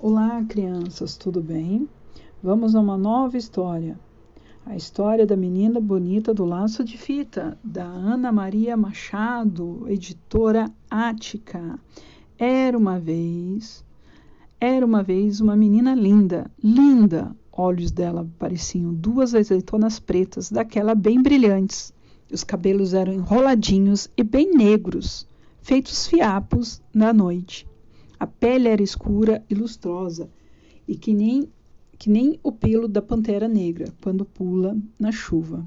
Olá, crianças, tudo bem? Vamos a uma nova história. A história da menina bonita do laço de fita, da Ana Maria Machado, editora Ática. Era uma vez, era uma vez uma menina linda, linda. Olhos dela pareciam duas azeitonas pretas, daquela bem brilhantes. Os cabelos eram enroladinhos e bem negros, feitos fiapos na noite. A pele era escura e lustrosa, e que nem, que nem o pelo da pantera negra quando pula na chuva.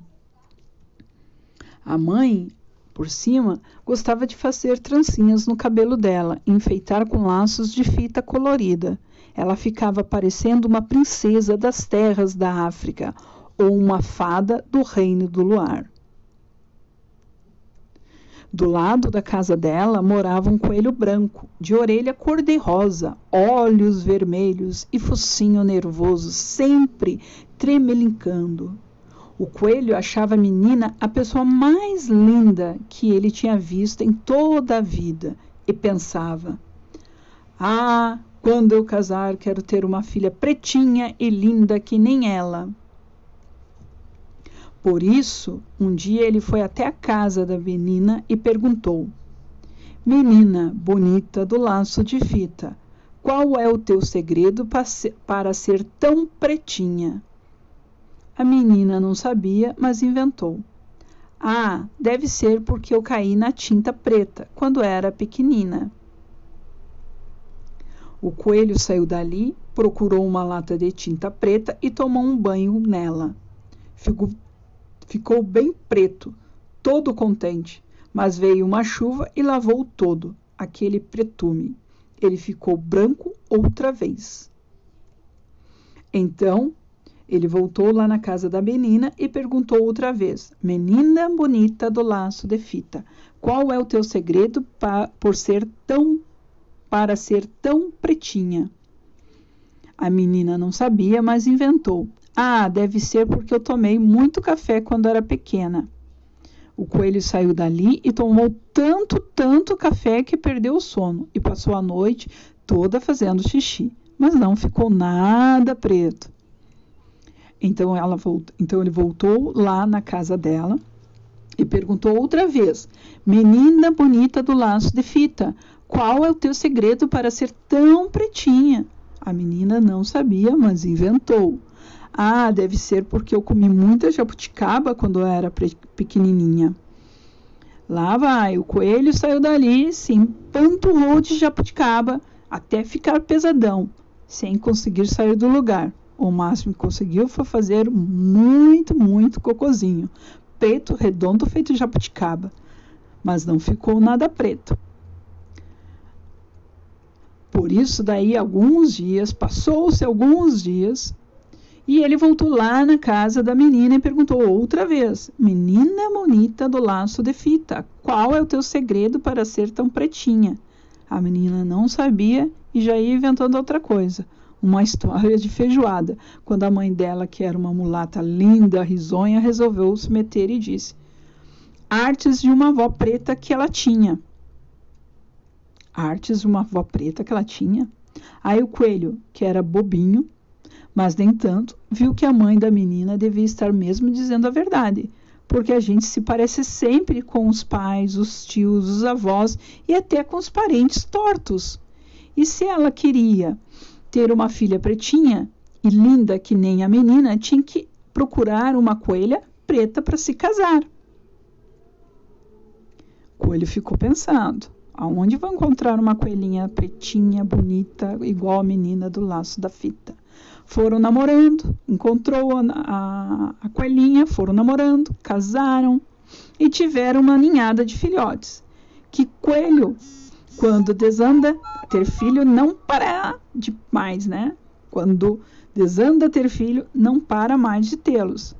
A mãe, por cima, gostava de fazer trancinhas no cabelo dela enfeitar com laços de fita colorida. Ela ficava parecendo uma princesa das terras da África ou uma fada do reino do luar. Do lado da casa dela morava um coelho branco, de orelha cor-de-rosa, olhos vermelhos e focinho nervoso, sempre tremelincando. O coelho achava a menina a pessoa mais linda que ele tinha visto em toda a vida e pensava: Ah, quando eu casar, quero ter uma filha pretinha e linda que nem ela. Por isso, um dia ele foi até a casa da menina e perguntou: Menina bonita do laço de fita, qual é o teu segredo para ser tão pretinha? A menina não sabia, mas inventou. Ah, deve ser porque eu caí na tinta preta quando era pequenina. O coelho saiu dali, procurou uma lata de tinta preta e tomou um banho nela. Ficou ficou bem preto, todo contente. Mas veio uma chuva e lavou todo, aquele pretume. Ele ficou branco outra vez. Então, ele voltou lá na casa da menina e perguntou outra vez: Menina bonita do laço de fita, qual é o teu segredo por ser tão para ser tão pretinha? A menina não sabia, mas inventou. Ah, deve ser porque eu tomei muito café quando era pequena. O coelho saiu dali e tomou tanto, tanto café que perdeu o sono e passou a noite toda fazendo xixi, mas não ficou nada preto. Então, ela voltou, então ele voltou lá na casa dela e perguntou outra vez: Menina bonita do laço de fita, qual é o teu segredo para ser tão pretinha? A menina não sabia, mas inventou. Ah, deve ser porque eu comi muita jabuticaba quando eu era pequenininha. Lá vai, o coelho saiu dali, se empanturrou de jabuticaba até ficar pesadão, sem conseguir sair do lugar. O máximo que conseguiu foi fazer muito, muito cocozinho, preto, redondo, feito de jabuticaba, mas não ficou nada preto. Por isso, daí alguns dias, passou-se alguns dias, e ele voltou lá na casa da menina e perguntou outra vez: Menina bonita do laço de fita, qual é o teu segredo para ser tão pretinha? A menina não sabia e já ia inventando outra coisa. Uma história de feijoada, quando a mãe dela, que era uma mulata linda, risonha, resolveu se meter e disse: Artes de uma avó preta que ela tinha. Artes de uma avó preta que ela tinha? Aí o coelho, que era bobinho, mas, nem tanto, viu que a mãe da menina devia estar mesmo dizendo a verdade, porque a gente se parece sempre com os pais, os tios, os avós e até com os parentes tortos. E se ela queria ter uma filha pretinha e linda que nem a menina, tinha que procurar uma coelha preta para se casar. O coelho ficou pensando: aonde vou encontrar uma coelhinha pretinha, bonita, igual a menina do laço da fita? Foram namorando, encontrou a, a, a coelhinha, foram namorando, casaram e tiveram uma ninhada de filhotes. Que coelho, quando desanda ter filho, não para de mais, né? Quando desanda ter filho, não para mais de tê-los.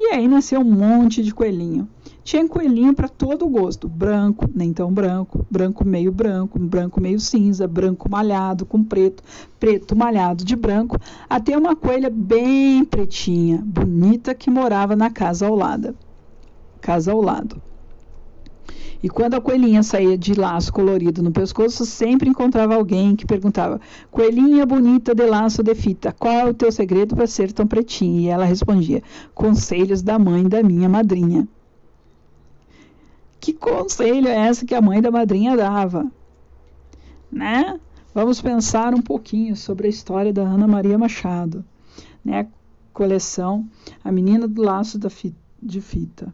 E aí nasceu um monte de coelhinho. Tinha coelhinho para todo gosto: branco, nem tão branco, branco meio branco, branco meio cinza, branco malhado com preto, preto malhado de branco, até uma coelha bem pretinha, bonita que morava na casa ao lado. Casa ao lado. E quando a coelhinha saía de laço colorido no pescoço, sempre encontrava alguém que perguntava: Coelhinha bonita de laço de fita, qual é o teu segredo para ser tão pretinha? E ela respondia: Conselhos da mãe da minha madrinha. Que conselho é esse que a mãe da madrinha dava? Né? Vamos pensar um pouquinho sobre a história da Ana Maria Machado, né? Coleção A Menina do Laço fita, de Fita.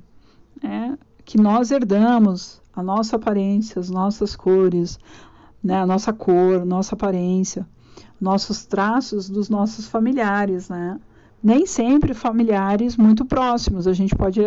É, que nós herdamos a nossa aparência, as nossas cores, né, a nossa cor, nossa aparência, nossos traços dos nossos familiares, né? Nem sempre familiares muito próximos. A gente pode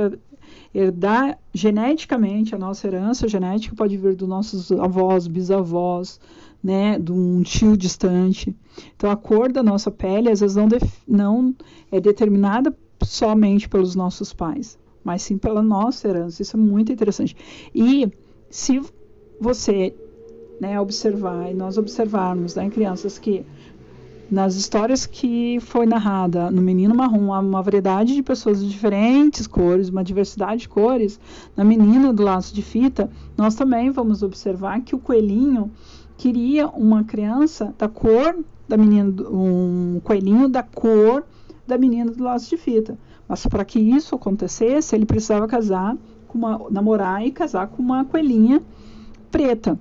herdar geneticamente, a nossa herança genética pode vir dos nossos avós, bisavós, né, de um tio distante. Então, a cor da nossa pele, às vezes, não, não é determinada somente pelos nossos pais, mas sim pela nossa herança. Isso é muito interessante. E se você né, observar, e nós observarmos né, crianças que nas histórias que foi narrada no Menino Marrom, há uma variedade de pessoas de diferentes cores, uma diversidade de cores. Na Menina do Laço de Fita, nós também vamos observar que o coelhinho queria uma criança da cor da menina, um coelhinho da cor da menina do Laço de Fita. Mas para que isso acontecesse, ele precisava casar com uma namorar e casar com uma coelhinha preta.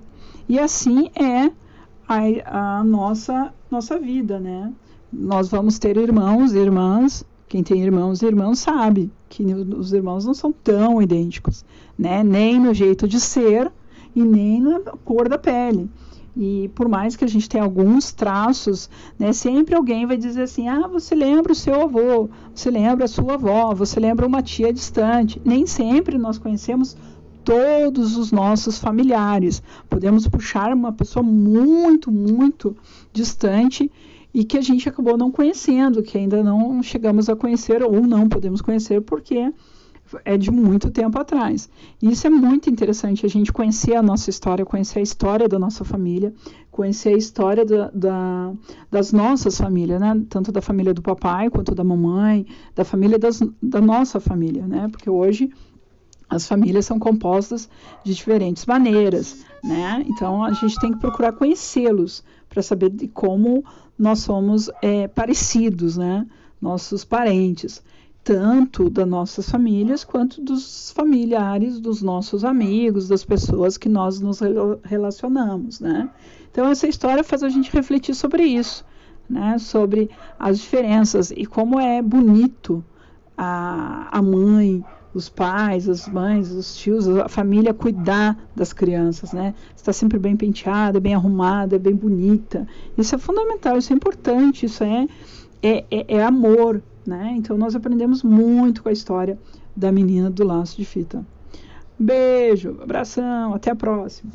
E assim é a, a nossa nossa vida, né? Nós vamos ter irmãos e irmãs. Quem tem irmãos e irmãos sabe que os irmãos não são tão idênticos, né? Nem no jeito de ser e nem na cor da pele. E por mais que a gente tenha alguns traços, né, sempre alguém vai dizer assim: ah, você lembra o seu avô, você lembra a sua avó, você lembra uma tia distante. Nem sempre nós conhecemos todos os nossos familiares. Podemos puxar uma pessoa muito, muito distante e que a gente acabou não conhecendo, que ainda não chegamos a conhecer ou não podemos conhecer porque é de muito tempo atrás. Isso é muito interessante, a gente conhecer a nossa história, conhecer a história da nossa família, conhecer a história da, da, das nossas famílias, né? Tanto da família do papai quanto da mamãe, da família das, da nossa família, né? Porque hoje as famílias são compostas de diferentes maneiras, né? Então a gente tem que procurar conhecê-los para saber de como nós somos é, parecidos, né? Nossos parentes, tanto das nossas famílias quanto dos familiares, dos nossos amigos, das pessoas que nós nos relacionamos, né? Então essa história faz a gente refletir sobre isso, né? Sobre as diferenças e como é bonito a, a mãe os pais, as mães, os tios, a família cuidar das crianças, né? Está sempre bem penteada, bem arrumada, bem bonita. Isso é fundamental, isso é importante, isso é, é, é, é amor, né? Então nós aprendemos muito com a história da menina do laço de fita. Beijo, abração, até a próxima.